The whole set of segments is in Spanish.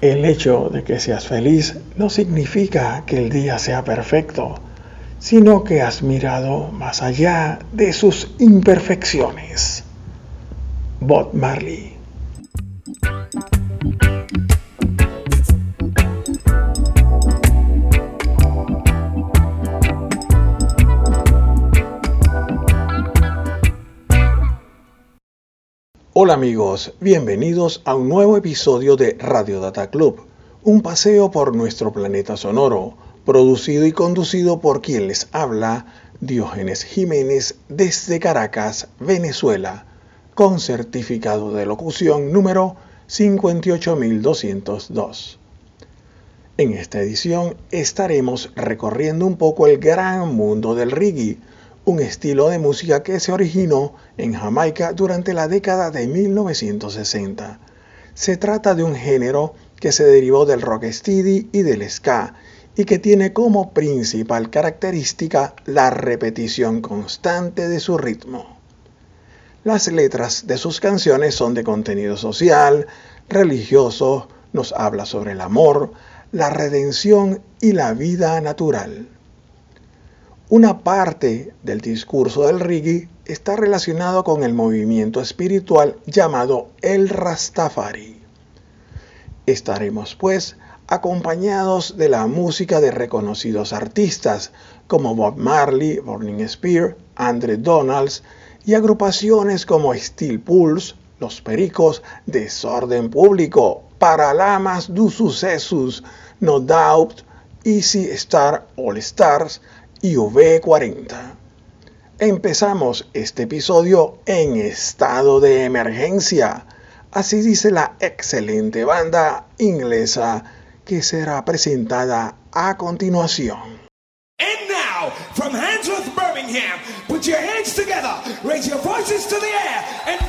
El hecho de que seas feliz no significa que el día sea perfecto, sino que has mirado más allá de sus imperfecciones. Bob Marley Hola amigos, bienvenidos a un nuevo episodio de Radio Data Club, un paseo por nuestro planeta sonoro, producido y conducido por quien les habla, Diógenes Jiménez, desde Caracas, Venezuela, con certificado de locución número 58202. En esta edición estaremos recorriendo un poco el gran mundo del reggae, un estilo de música que se originó en Jamaica durante la década de 1960. Se trata de un género que se derivó del rocksteady y del ska y que tiene como principal característica la repetición constante de su ritmo. Las letras de sus canciones son de contenido social, religioso, nos habla sobre el amor, la redención y la vida natural. Una parte del discurso del reggae está relacionado con el movimiento espiritual llamado el Rastafari. Estaremos pues acompañados de la música de reconocidos artistas como Bob Marley, Burning Spear, Andre Donalds y agrupaciones como Steel Pulse, Los Pericos, Desorden Público, Paralamas do Sucesos, No Doubt, Easy Star All Stars, y V40. Empezamos este episodio en estado de emergencia. Así dice la excelente banda inglesa que será presentada a continuación. And now, from Handsworth, Birmingham, put your hands together, raise your voices to the air, and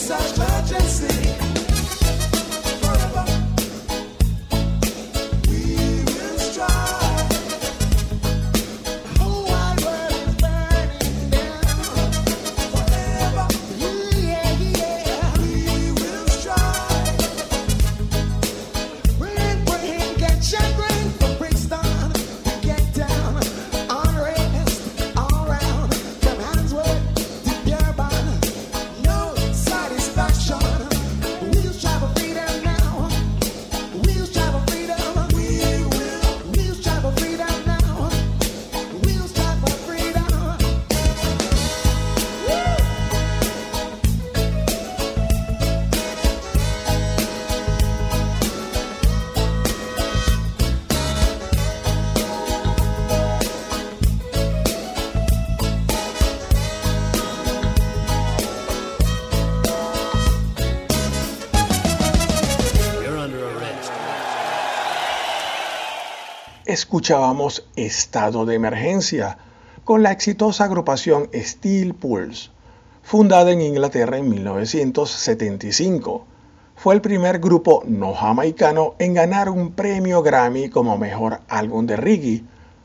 inside my escuchábamos Estado de Emergencia con la exitosa agrupación Steel Pulse, fundada en Inglaterra en 1975. Fue el primer grupo no jamaicano en ganar un premio Grammy como mejor álbum de reggae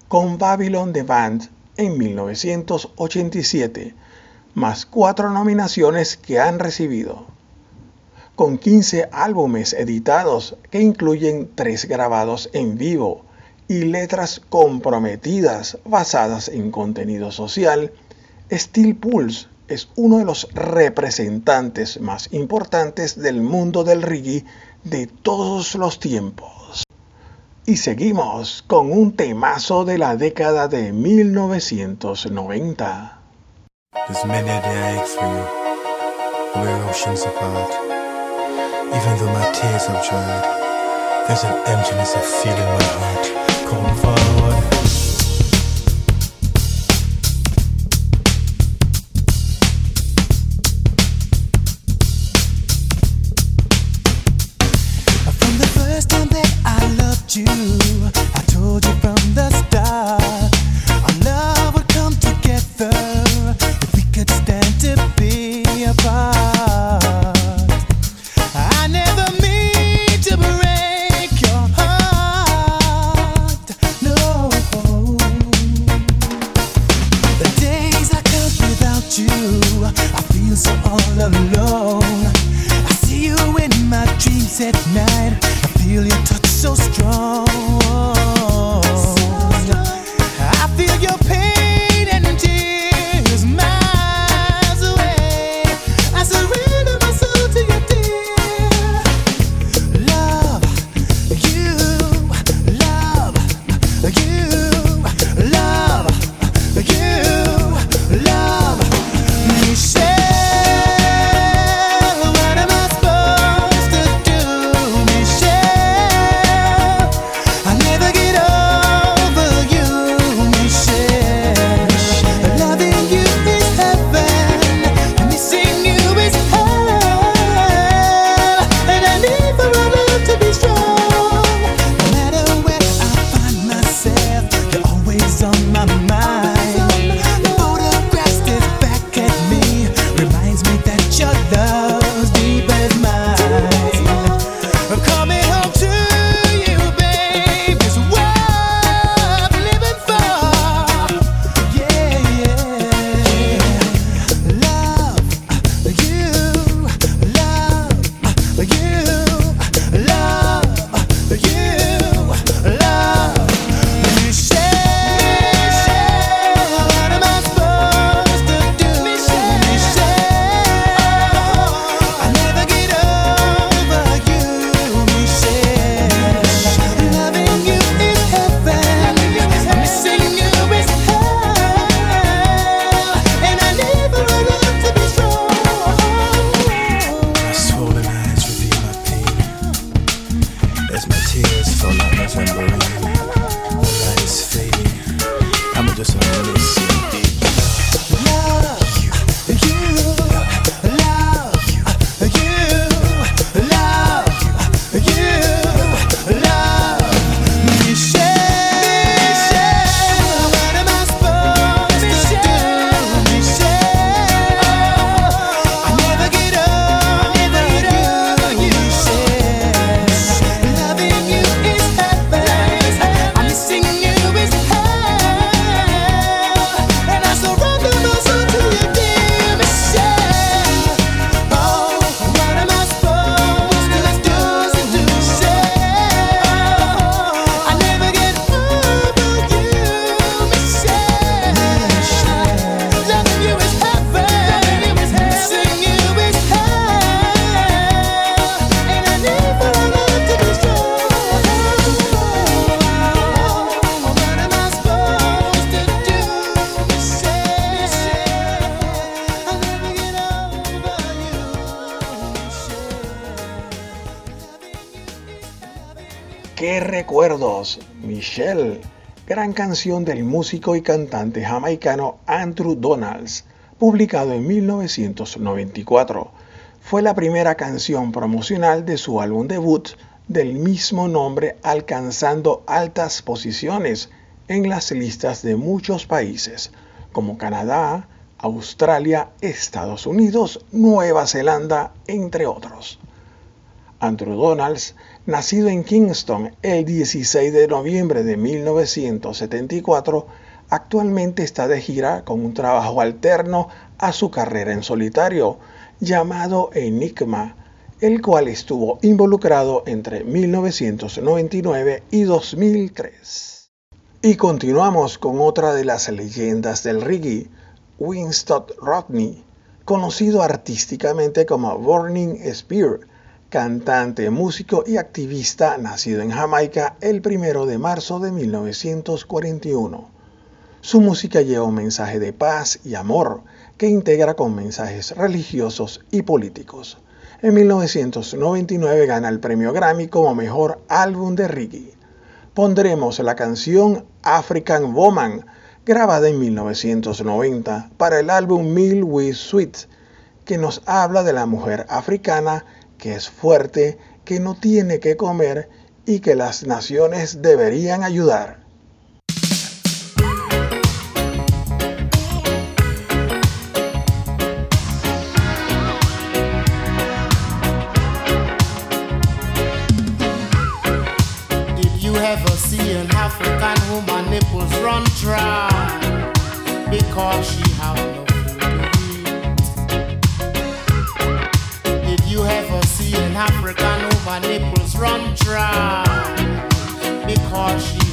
con Babylon The Band en 1987, más cuatro nominaciones que han recibido. Con 15 álbumes editados que incluyen tres grabados en vivo, y letras comprometidas basadas en contenido social, Steel Pulse es uno de los representantes más importantes del mundo del reggae de todos los tiempos. Y seguimos con un temazo de la década de 1990. There's an emptiness of feeling my heart. kom för canción del músico y cantante jamaicano Andrew Donalds, publicado en 1994. Fue la primera canción promocional de su álbum debut del mismo nombre alcanzando altas posiciones en las listas de muchos países como Canadá, Australia, Estados Unidos, Nueva Zelanda, entre otros. Andrew Donalds, nacido en Kingston el 16 de noviembre de 1974, actualmente está de gira con un trabajo alterno a su carrera en solitario, llamado Enigma, el cual estuvo involucrado entre 1999 y 2003. Y continuamos con otra de las leyendas del reggae, Winston Rodney, conocido artísticamente como Burning Spear, cantante, músico y activista nacido en Jamaica el 1 de marzo de 1941. Su música lleva un mensaje de paz y amor que integra con mensajes religiosos y políticos. En 1999 gana el premio Grammy como mejor álbum de reggae. Pondremos la canción African Woman, grabada en 1990 para el álbum Mill with Sweet, que nos habla de la mujer africana que es fuerte, que no tiene que comer y que las naciones deberían ayudar. Did you African woman nipples run dry because she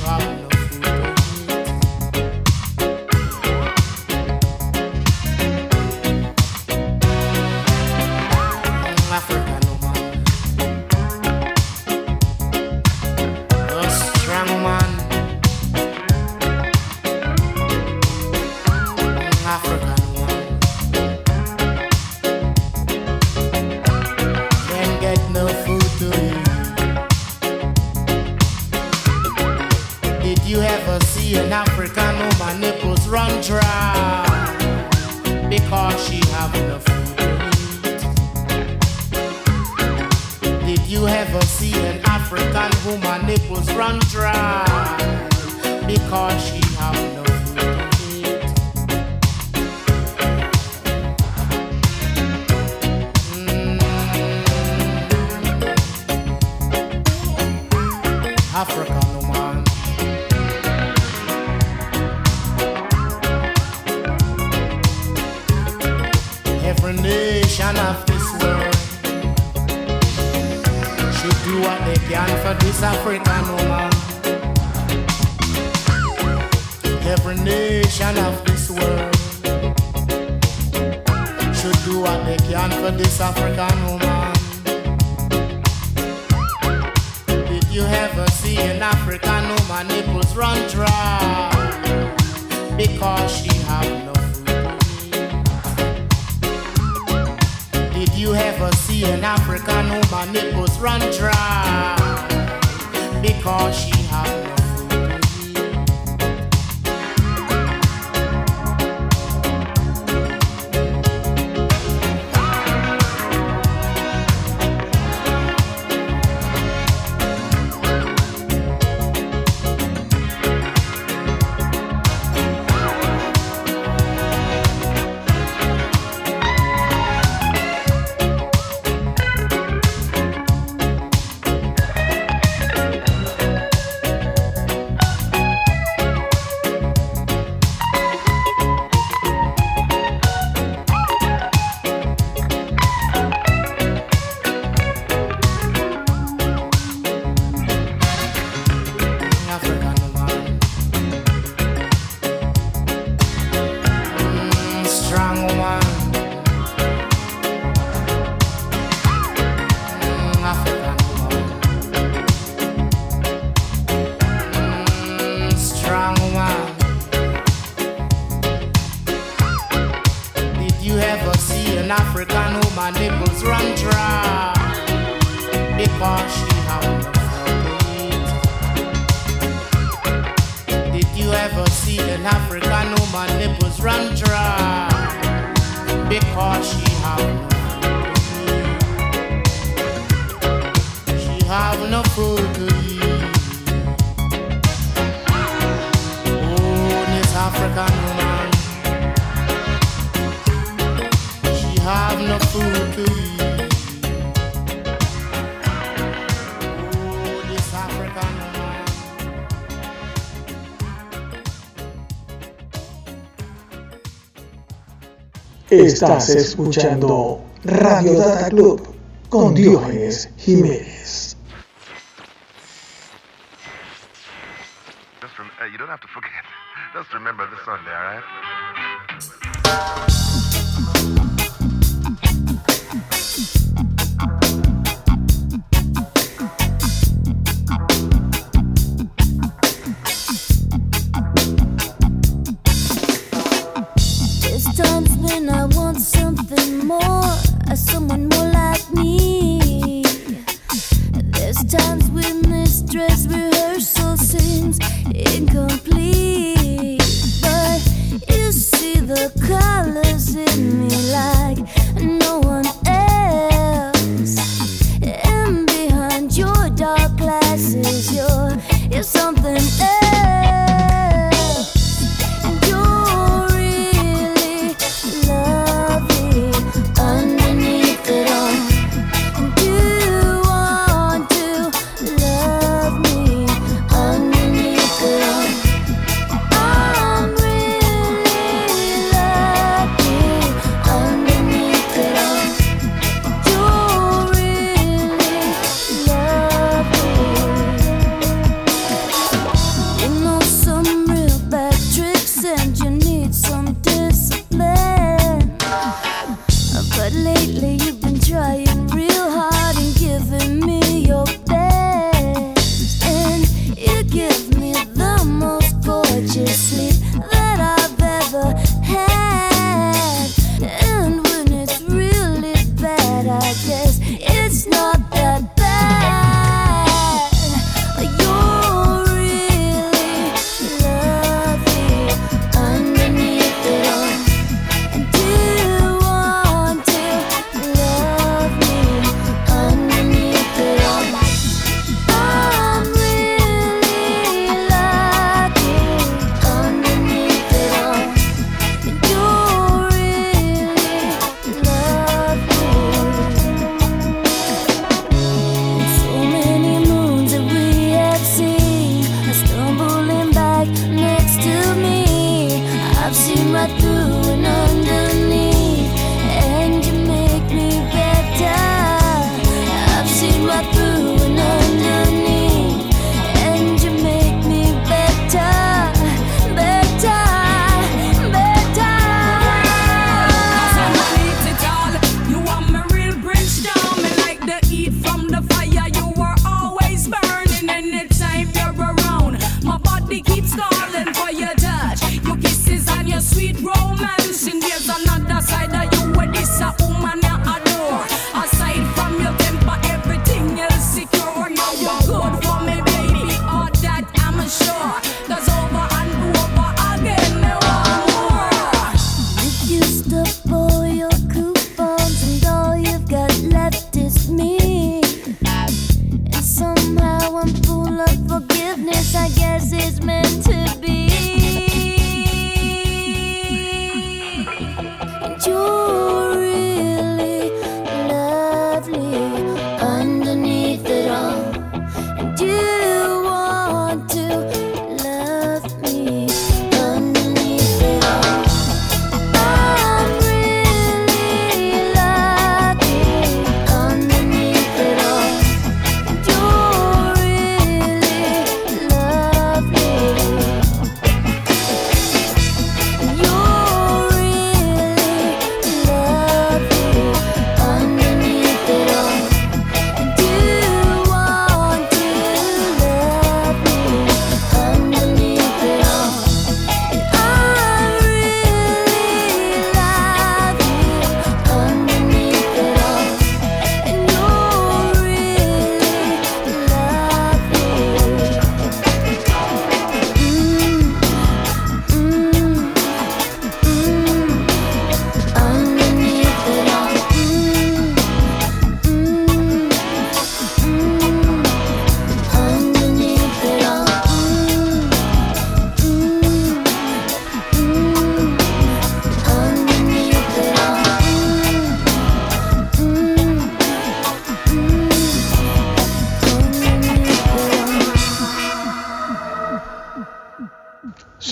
Estás escuchando Radio Data Club con Diógenes Jiménez.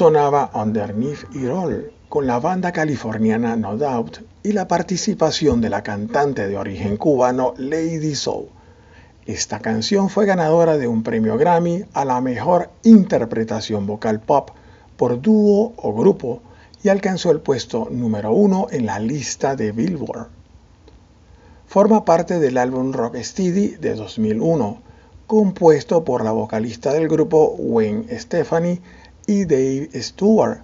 Sonaba Underneath It All con la banda californiana No Doubt y la participación de la cantante de origen cubano Lady Soul. Esta canción fue ganadora de un premio Grammy a la mejor interpretación vocal pop por dúo o grupo y alcanzó el puesto número uno en la lista de Billboard. Forma parte del álbum Rocksteady de 2001, compuesto por la vocalista del grupo Wayne Stephanie y Dave Stewart.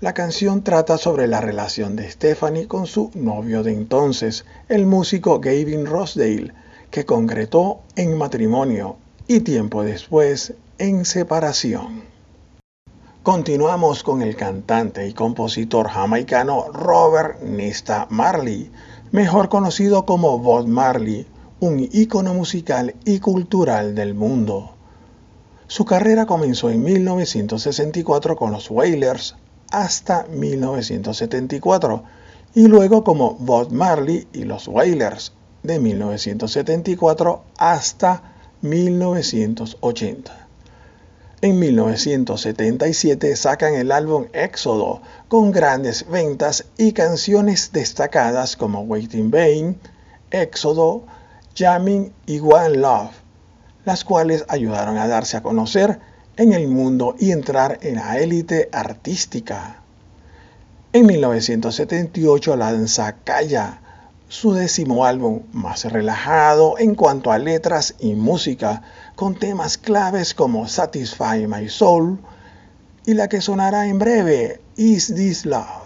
La canción trata sobre la relación de Stephanie con su novio de entonces, el músico Gavin Rossdale, que concretó en matrimonio y tiempo después en separación. Continuamos con el cantante y compositor jamaicano Robert Nesta Marley, mejor conocido como Bob Marley, un ícono musical y cultural del mundo. Su carrera comenzó en 1964 con los Wailers hasta 1974 y luego como Bob Marley y los Wailers de 1974 hasta 1980. En 1977 sacan el álbum Éxodo con grandes ventas y canciones destacadas como Waiting Vain, Éxodo, Jamming y One Love, las cuales ayudaron a darse a conocer en el mundo y entrar en la élite artística. En 1978 lanza Calla, su décimo álbum más relajado en cuanto a letras y música, con temas claves como Satisfy My Soul y la que sonará en breve, Is This Love.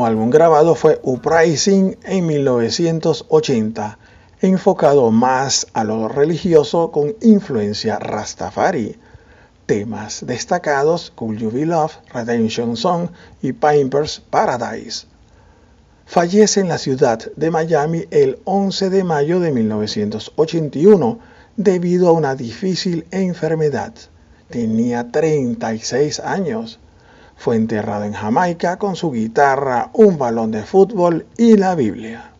Último álbum grabado fue Uprising en 1980, enfocado más a lo religioso con influencia rastafari. Temas destacados Could You Be Love, Redemption Song y Piper's Paradise. Fallece en la ciudad de Miami el 11 de mayo de 1981 debido a una difícil enfermedad. Tenía 36 años. Fue enterrado en Jamaica con su guitarra, un balón de fútbol y la Biblia.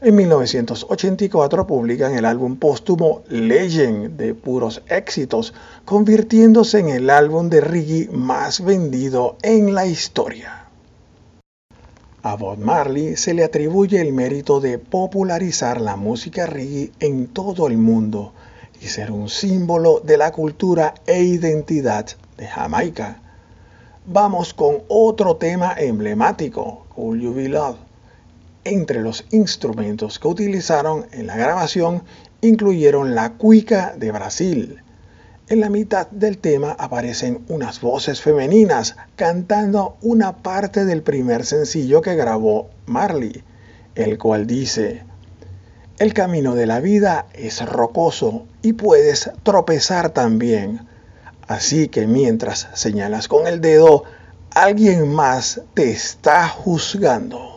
En 1984 publican el álbum póstumo Legend de puros éxitos, convirtiéndose en el álbum de reggae más vendido en la historia. A Bob Marley se le atribuye el mérito de popularizar la música reggae en todo el mundo y ser un símbolo de la cultura e identidad de Jamaica vamos con otro tema emblemático, Could You Be Love. Entre los instrumentos que utilizaron en la grabación incluyeron la cuica de Brasil. En la mitad del tema aparecen unas voces femeninas cantando una parte del primer sencillo que grabó Marley, el cual dice, El camino de la vida es rocoso y puedes tropezar también Así que mientras señalas con el dedo, alguien más te está juzgando.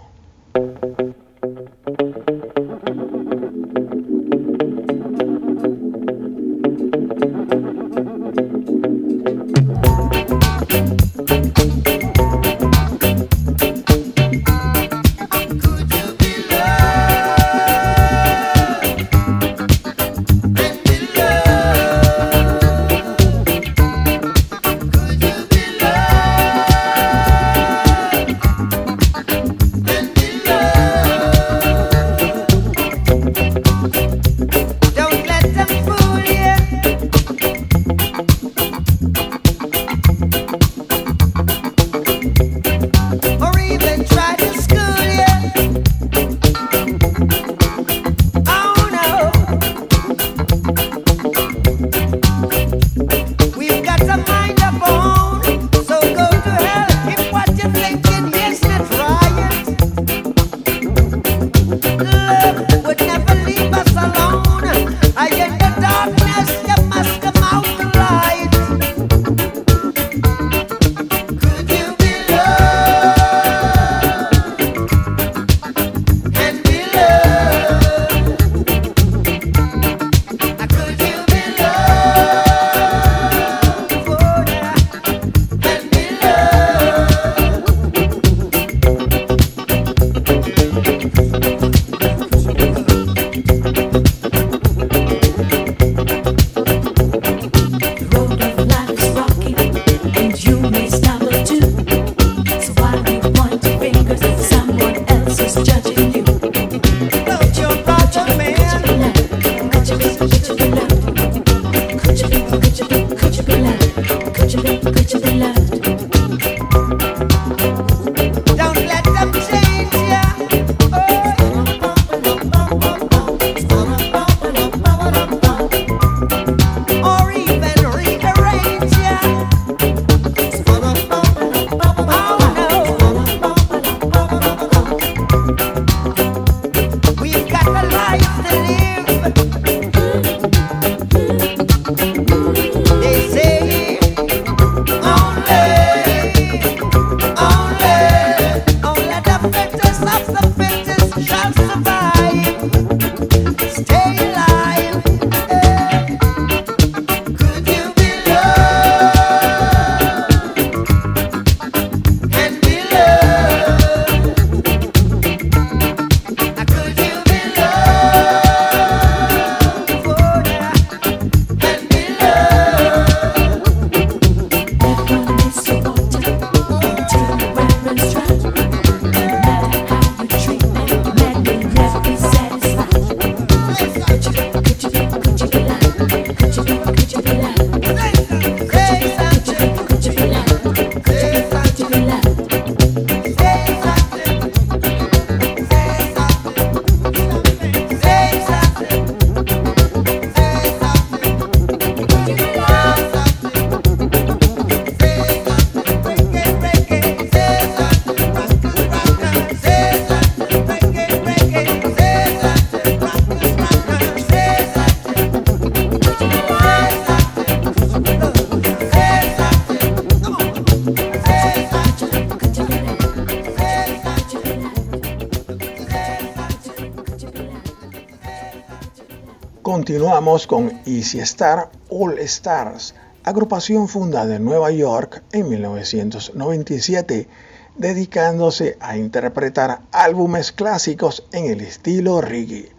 Continuamos con Easy Star All Stars, agrupación fundada en Nueva York en 1997, dedicándose a interpretar álbumes clásicos en el estilo reggae.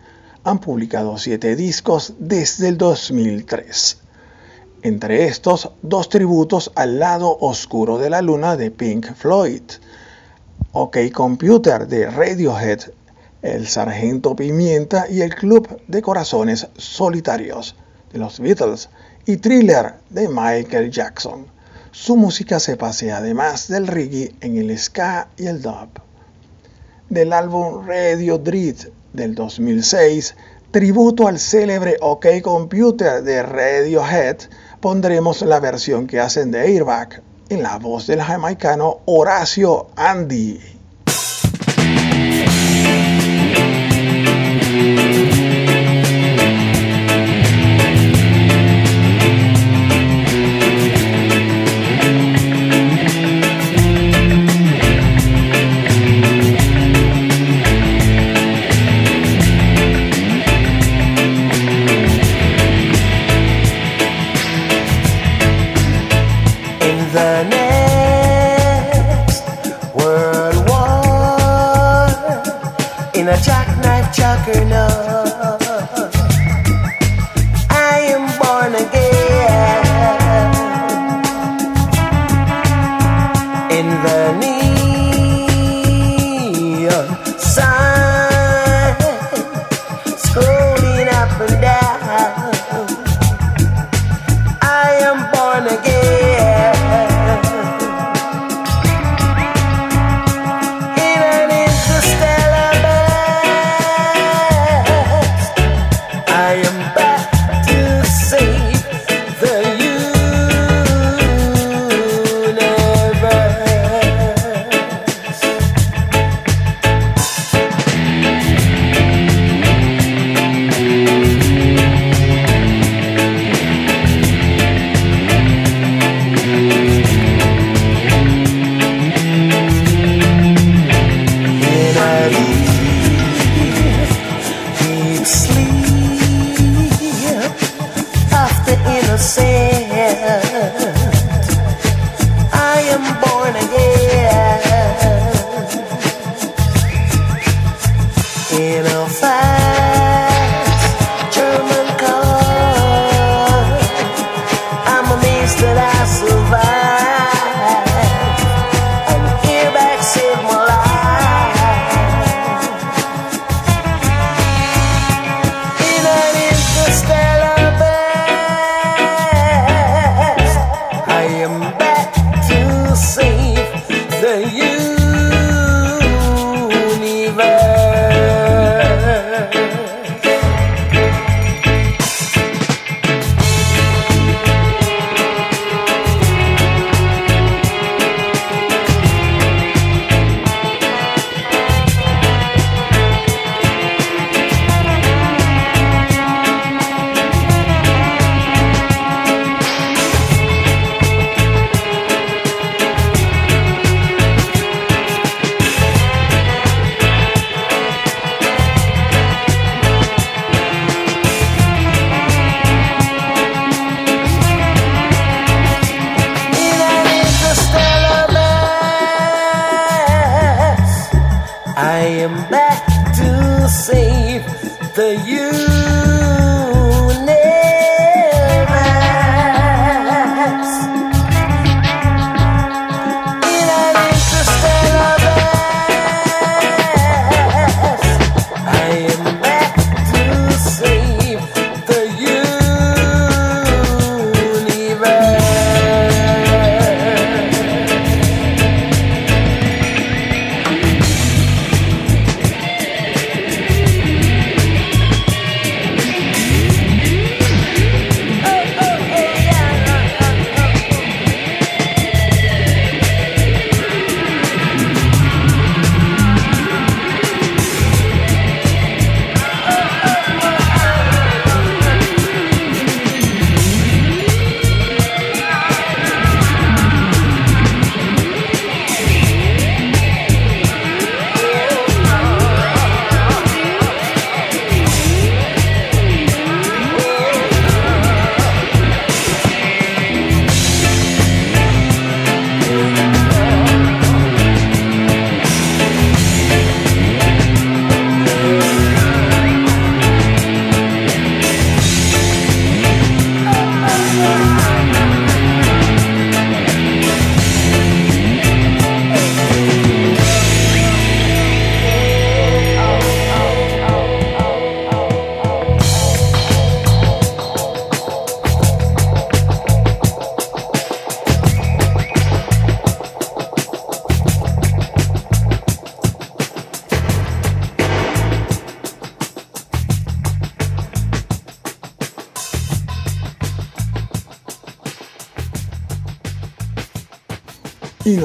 Han publicado siete discos desde el 2003. Entre estos, dos tributos al lado oscuro de la luna de Pink Floyd, OK Computer de Radiohead el Sargento Pimienta y el Club de Corazones Solitarios de los Beatles y Thriller de Michael Jackson. Su música se pasea además del reggae en el ska y el dub. Del álbum Radio Dread del 2006, tributo al célebre OK Computer de Radiohead, pondremos la versión que hacen de Airbag en la voz del jamaicano Horacio Andy.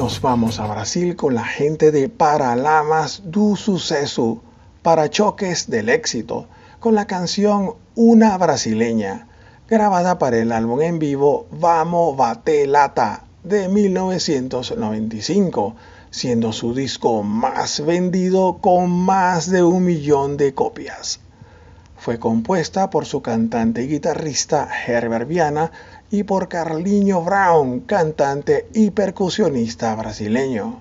Nos vamos a Brasil con la gente de Paralamas do Suceso, para choques del éxito, con la canción Una Brasileña, grabada para el álbum en vivo Vamos Bate Lata de 1995, siendo su disco más vendido con más de un millón de copias. Fue compuesta por su cantante y guitarrista Herbert Viana y por Carlinho Brown, cantante y percusionista brasileño.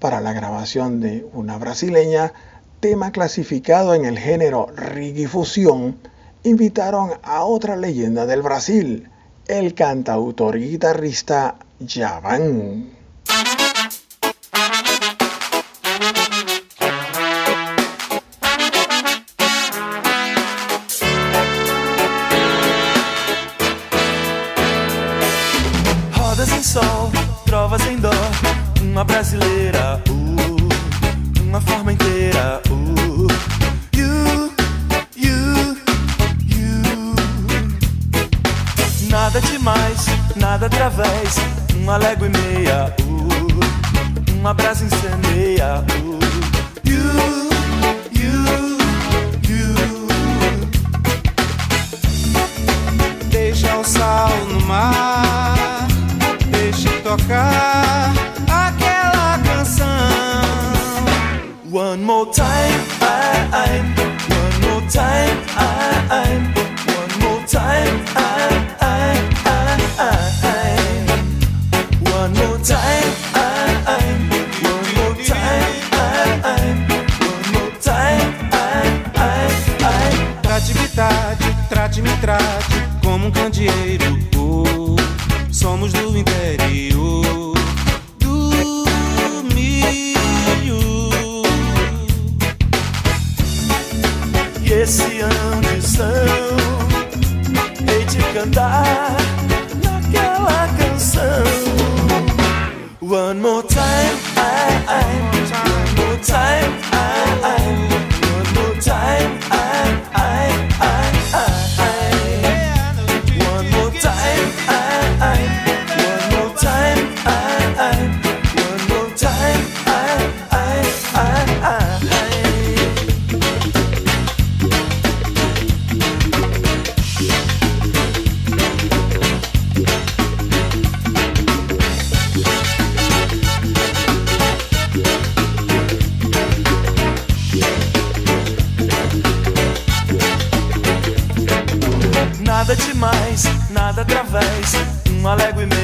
Para la grabación de Una brasileña, tema clasificado en el género reggae fusión, invitaron a otra leyenda del Brasil, el cantautor y guitarrista Javan. my leg with me.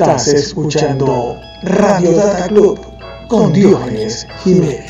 Estás escuchando Radio Data Club con Diógenes Jiménez.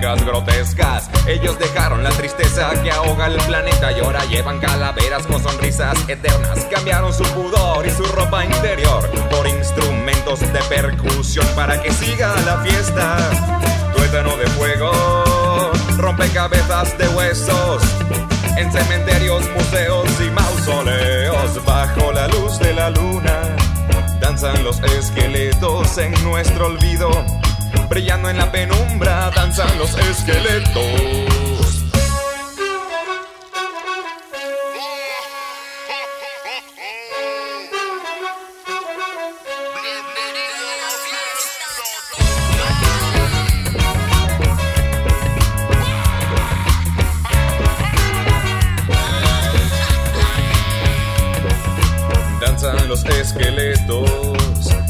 Grotescas. Ellos dejaron la tristeza que ahoga el planeta y ahora llevan calaveras con sonrisas eternas. Cambiaron su pudor y su ropa interior por instrumentos de percusión para que siga la fiesta. Tuétano de fuego, rompecabezas de huesos. En cementerios, museos y mausoleos, bajo la luz de la luna, danzan los esqueletos en nuestro olvido brillando en la penumbra, danzan los esqueletos. Danzan los esqueletos,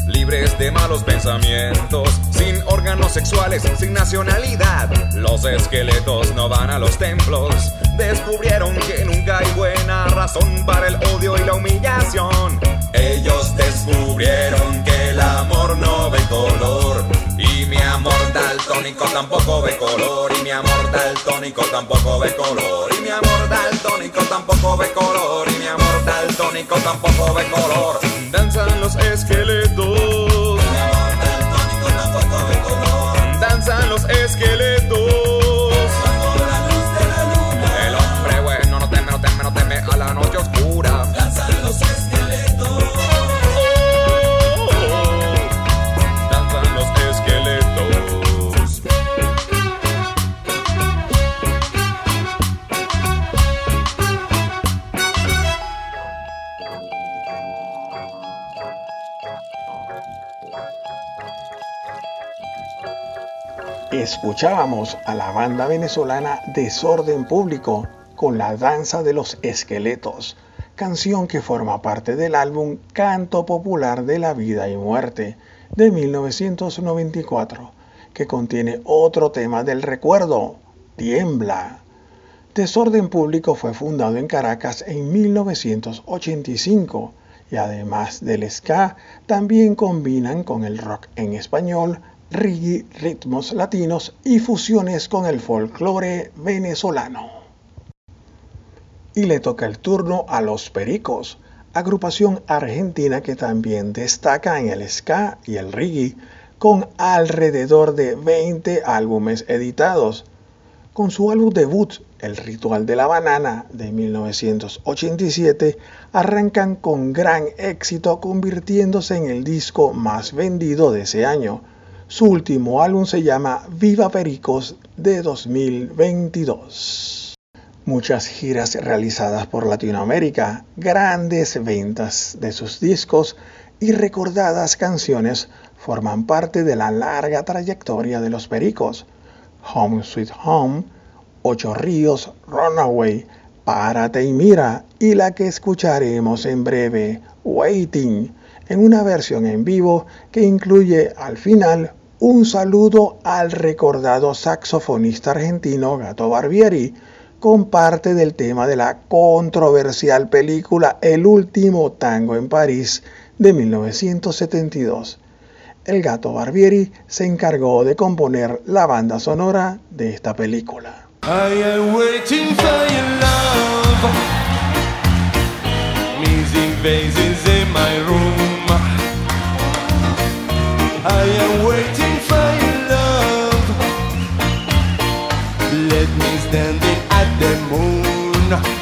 libres de malos pensamientos órganos sexuales sin nacionalidad. Los esqueletos no van a los templos. Descubrieron que nunca hay buena razón para el odio y la humillación. Ellos descubrieron que el amor no ve color. Y mi amor daltónico tampoco ve color. Y mi amor daltónico tampoco ve color. Y mi amor daltónico tampoco ve color. Y mi amor daltónico tampoco ve color. Danzan los esqueletos los esqueletos. El hombre bueno no teme, no teme, no teme a la noche oscura. Danzan los esqueletos. Escuchábamos a la banda venezolana Desorden Público con la danza de los esqueletos, canción que forma parte del álbum Canto Popular de la Vida y Muerte de 1994, que contiene otro tema del recuerdo, Tiembla. Desorden Público fue fundado en Caracas en 1985 y además del ska, también combinan con el rock en español, reggae, ritmos latinos y fusiones con el folclore venezolano. Y le toca el turno a Los Pericos, agrupación argentina que también destaca en el ska y el reggae, con alrededor de 20 álbumes editados. Con su álbum debut, El Ritual de la Banana, de 1987, arrancan con gran éxito convirtiéndose en el disco más vendido de ese año su último álbum se llama Viva Pericos de 2022. Muchas giras realizadas por Latinoamérica, grandes ventas de sus discos y recordadas canciones forman parte de la larga trayectoria de los Pericos. Home Sweet Home, Ocho Ríos, Runaway, Párate y Mira y la que escucharemos en breve, Waiting, en una versión en vivo que incluye al final un saludo al recordado saxofonista argentino Gato Barbieri con parte del tema de la controversial película El último tango en París de 1972. El gato Barbieri se encargó de componer la banda sonora de esta película. I am Let me stand in at the moon.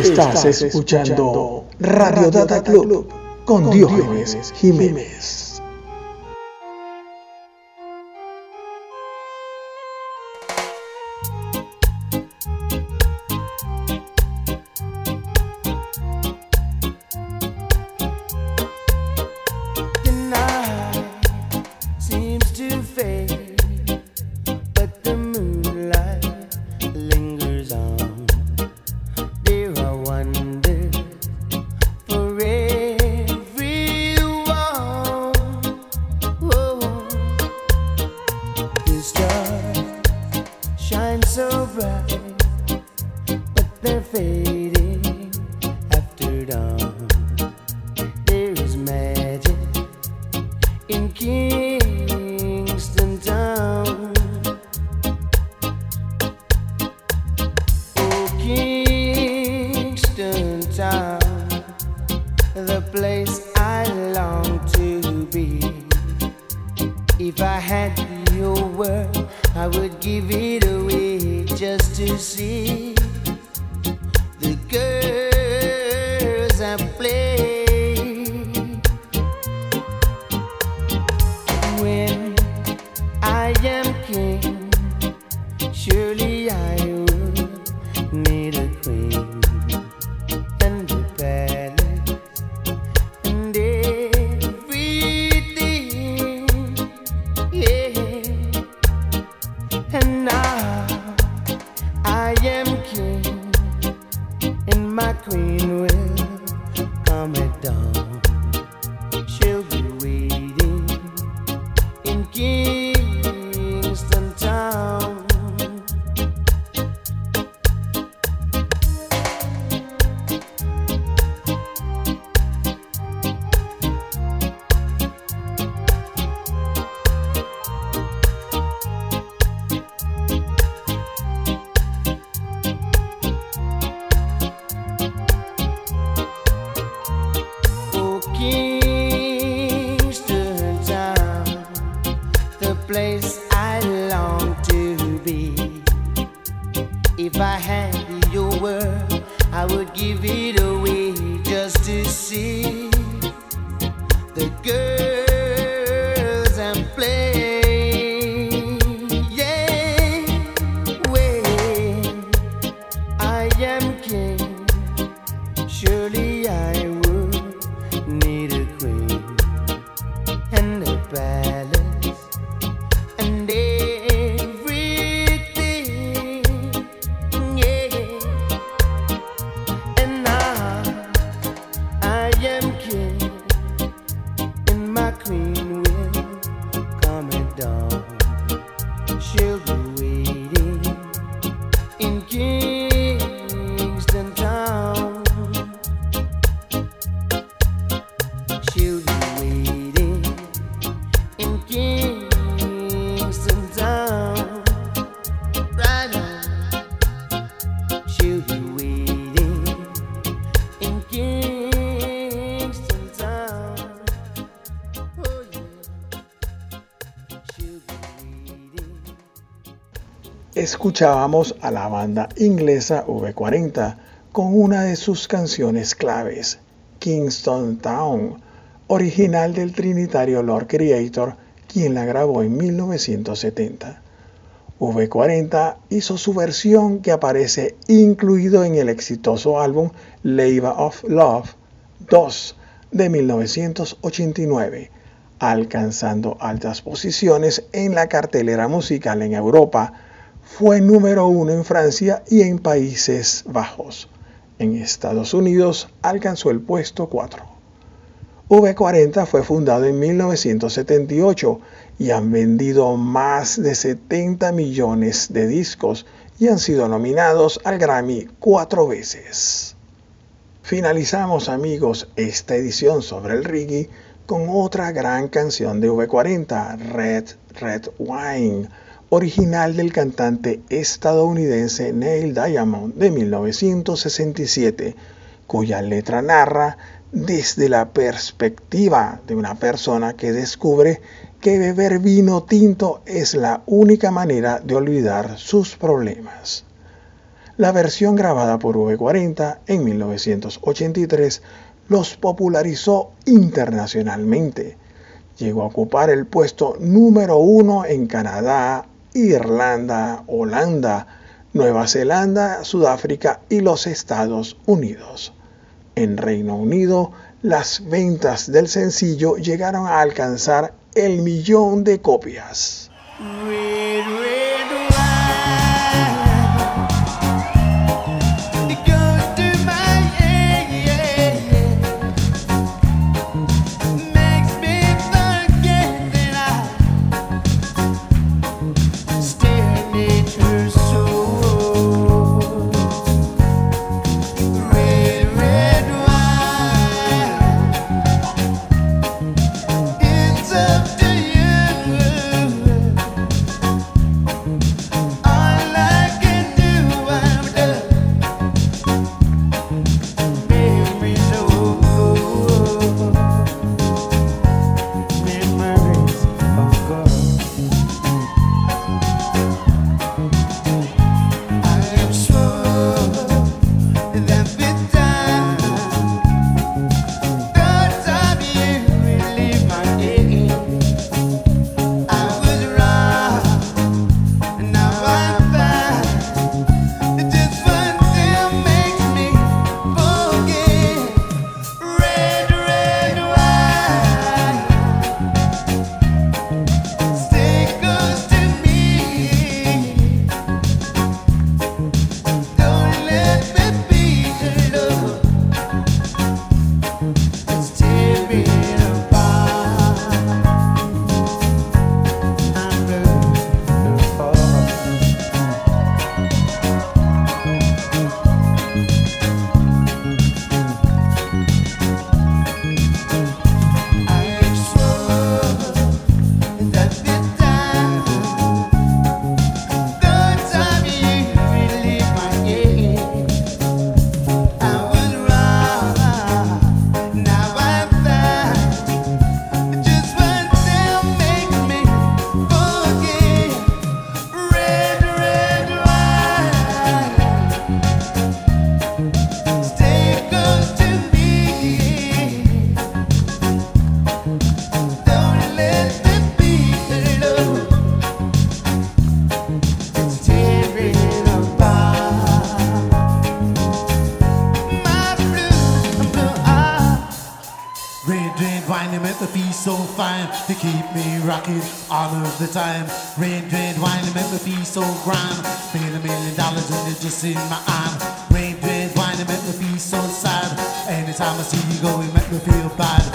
Estás escuchando Radio Data Club con Diógenes Jiménez. Escuchábamos a la banda inglesa V40 con una de sus canciones claves, Kingston Town, original del trinitario Lord Creator, quien la grabó en 1970. V40 hizo su versión que aparece incluido en el exitoso álbum Labor of Love 2 de 1989, alcanzando altas posiciones en la cartelera musical en Europa. Fue número uno en Francia y en Países Bajos. En Estados Unidos alcanzó el puesto 4. V40 fue fundado en 1978 y han vendido más de 70 millones de discos y han sido nominados al Grammy cuatro veces. Finalizamos amigos esta edición sobre el reggae con otra gran canción de V40, Red Red Wine, original del cantante estadounidense Neil Diamond de 1967, cuya letra narra desde la perspectiva de una persona que descubre que beber vino tinto es la única manera de olvidar sus problemas. La versión grabada por V40 en 1983 los popularizó internacionalmente. Llegó a ocupar el puesto número uno en Canadá, Irlanda, Holanda, Nueva Zelanda, Sudáfrica y los Estados Unidos. En Reino Unido, las ventas del sencillo llegaron a alcanzar el millón de copias. of the time. Rain, dread, wine, remember be so grand pay a million dollars and it just in my arm. Rain, red wine, remember be so sad. Anytime I see you go, it make me feel bad.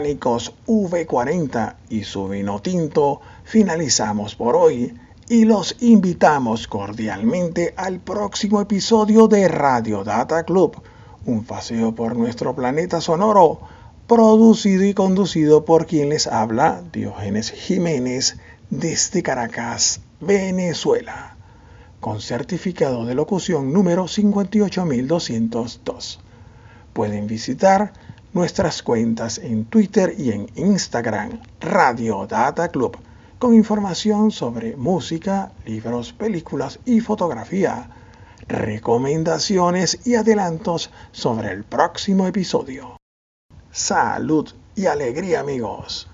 V40 y su vino tinto, finalizamos por hoy y los invitamos cordialmente al próximo episodio de Radio Data Club, un paseo por nuestro planeta sonoro, producido y conducido por quien les habla, Diógenes Jiménez, desde Caracas, Venezuela, con certificado de locución número 58202. Pueden visitar nuestras cuentas en Twitter y en Instagram, Radio Data Club, con información sobre música, libros, películas y fotografía, recomendaciones y adelantos sobre el próximo episodio. Salud y alegría amigos.